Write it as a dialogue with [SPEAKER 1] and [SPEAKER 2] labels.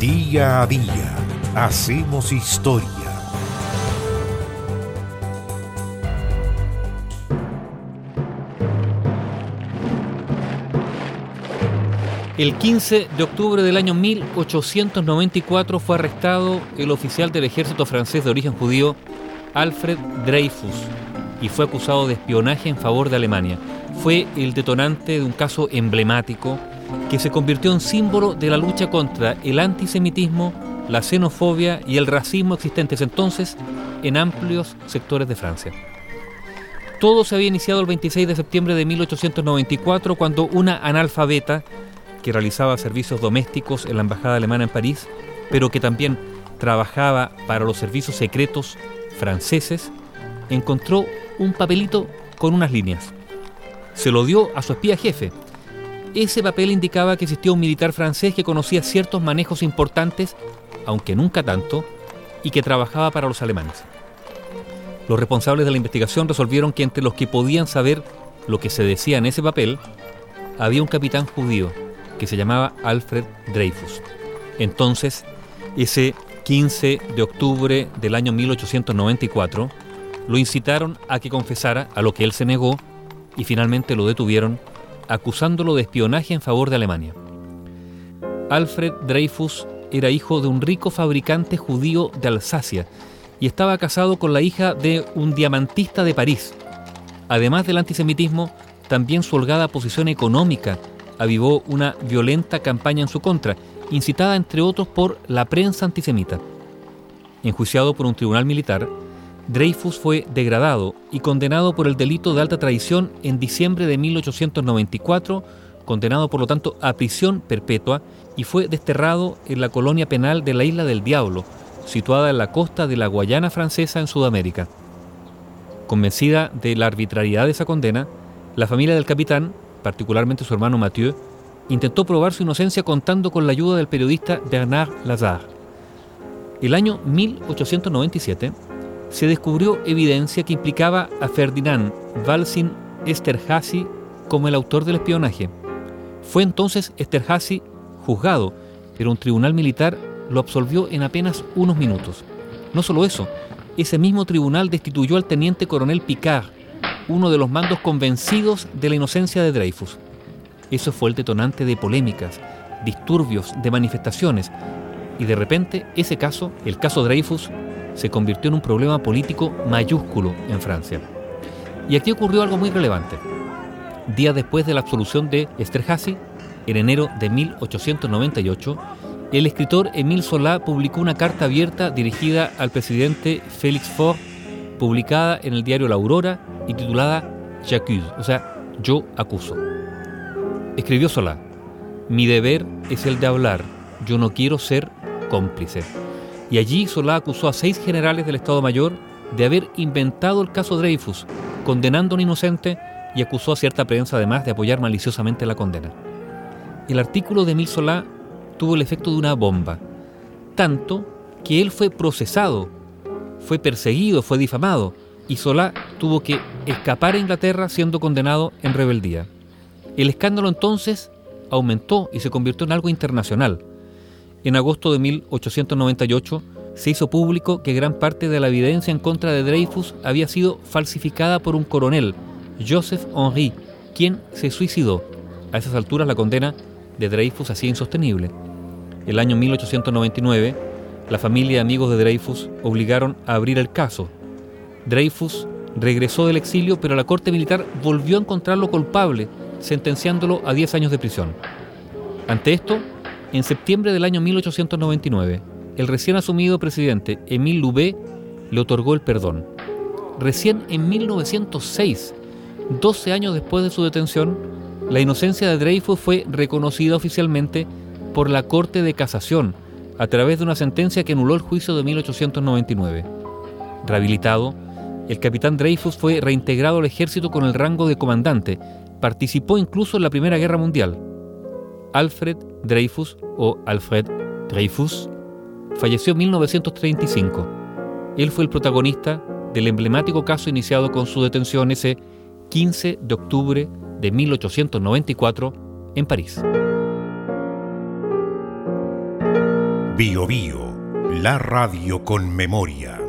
[SPEAKER 1] Día a día hacemos historia.
[SPEAKER 2] El 15 de octubre del año 1894 fue arrestado el oficial del ejército francés de origen judío Alfred Dreyfus y fue acusado de espionaje en favor de Alemania. Fue el detonante de un caso emblemático que se convirtió en símbolo de la lucha contra el antisemitismo, la xenofobia y el racismo existentes entonces en amplios sectores de Francia. Todo se había iniciado el 26 de septiembre de 1894 cuando una analfabeta que realizaba servicios domésticos en la Embajada Alemana en París, pero que también trabajaba para los servicios secretos franceses, encontró un papelito con unas líneas. Se lo dio a su espía jefe. Ese papel indicaba que existía un militar francés que conocía ciertos manejos importantes, aunque nunca tanto, y que trabajaba para los alemanes. Los responsables de la investigación resolvieron que entre los que podían saber lo que se decía en ese papel, había un capitán judío que se llamaba Alfred Dreyfus. Entonces, ese 15 de octubre del año 1894, lo incitaron a que confesara a lo que él se negó y finalmente lo detuvieron acusándolo de espionaje en favor de Alemania. Alfred Dreyfus era hijo de un rico fabricante judío de Alsacia y estaba casado con la hija de un diamantista de París. Además del antisemitismo, también su holgada posición económica avivó una violenta campaña en su contra, incitada entre otros por la prensa antisemita. Enjuiciado por un tribunal militar, Dreyfus fue degradado y condenado por el delito de alta traición en diciembre de 1894, condenado por lo tanto a prisión perpetua y fue desterrado en la colonia penal de la Isla del Diablo, situada en la costa de la Guayana francesa en Sudamérica. Convencida de la arbitrariedad de esa condena, la familia del capitán particularmente su hermano Mathieu, intentó probar su inocencia contando con la ayuda del periodista Bernard Lazare. El año 1897 se descubrió evidencia que implicaba a Ferdinand Walsin Esterhazy como el autor del espionaje. Fue entonces Esterhazy juzgado, pero un tribunal militar lo absolvió en apenas unos minutos. No solo eso, ese mismo tribunal destituyó al teniente coronel Picard, uno de los mandos convencidos de la inocencia de Dreyfus. Eso fue el detonante de polémicas, disturbios, de manifestaciones, y de repente ese caso, el caso Dreyfus, se convirtió en un problema político mayúsculo en Francia. Y aquí ocurrió algo muy relevante. Días después de la absolución de Esterhazy, en enero de 1898, el escritor Émile Solá publicó una carta abierta dirigida al presidente Félix Faure publicada en el diario La Aurora y titulada J'accuse, o sea, yo acuso. Escribió Solá, mi deber es el de hablar, yo no quiero ser cómplice. Y allí Solá acusó a seis generales del Estado Mayor de haber inventado el caso Dreyfus, condenando a un inocente y acusó a cierta prensa además de apoyar maliciosamente la condena. El artículo de Emile Solá tuvo el efecto de una bomba, tanto que él fue procesado fue perseguido, fue difamado, y Solá tuvo que escapar a Inglaterra siendo condenado en rebeldía. El escándalo entonces aumentó y se convirtió en algo internacional. En agosto de 1898 se hizo público que gran parte de la evidencia en contra de Dreyfus había sido falsificada por un coronel, Joseph Henry, quien se suicidó. A esas alturas la condena de Dreyfus hacía insostenible. El año 1899 la familia y amigos de Dreyfus obligaron a abrir el caso. Dreyfus regresó del exilio, pero la Corte Militar volvió a encontrarlo culpable, sentenciándolo a 10 años de prisión. Ante esto, en septiembre del año 1899, el recién asumido presidente Émile Loubet le otorgó el perdón. Recién en 1906, 12 años después de su detención, la inocencia de Dreyfus fue reconocida oficialmente por la Corte de Casación, a través de una sentencia que anuló el juicio de 1899. Rehabilitado, el capitán Dreyfus fue reintegrado al ejército con el rango de comandante. Participó incluso en la Primera Guerra Mundial. Alfred Dreyfus o Alfred Dreyfus falleció en 1935. Él fue el protagonista del emblemático caso iniciado con su detención ese 15 de octubre de 1894 en París.
[SPEAKER 1] Bio Bio, la radio con memoria.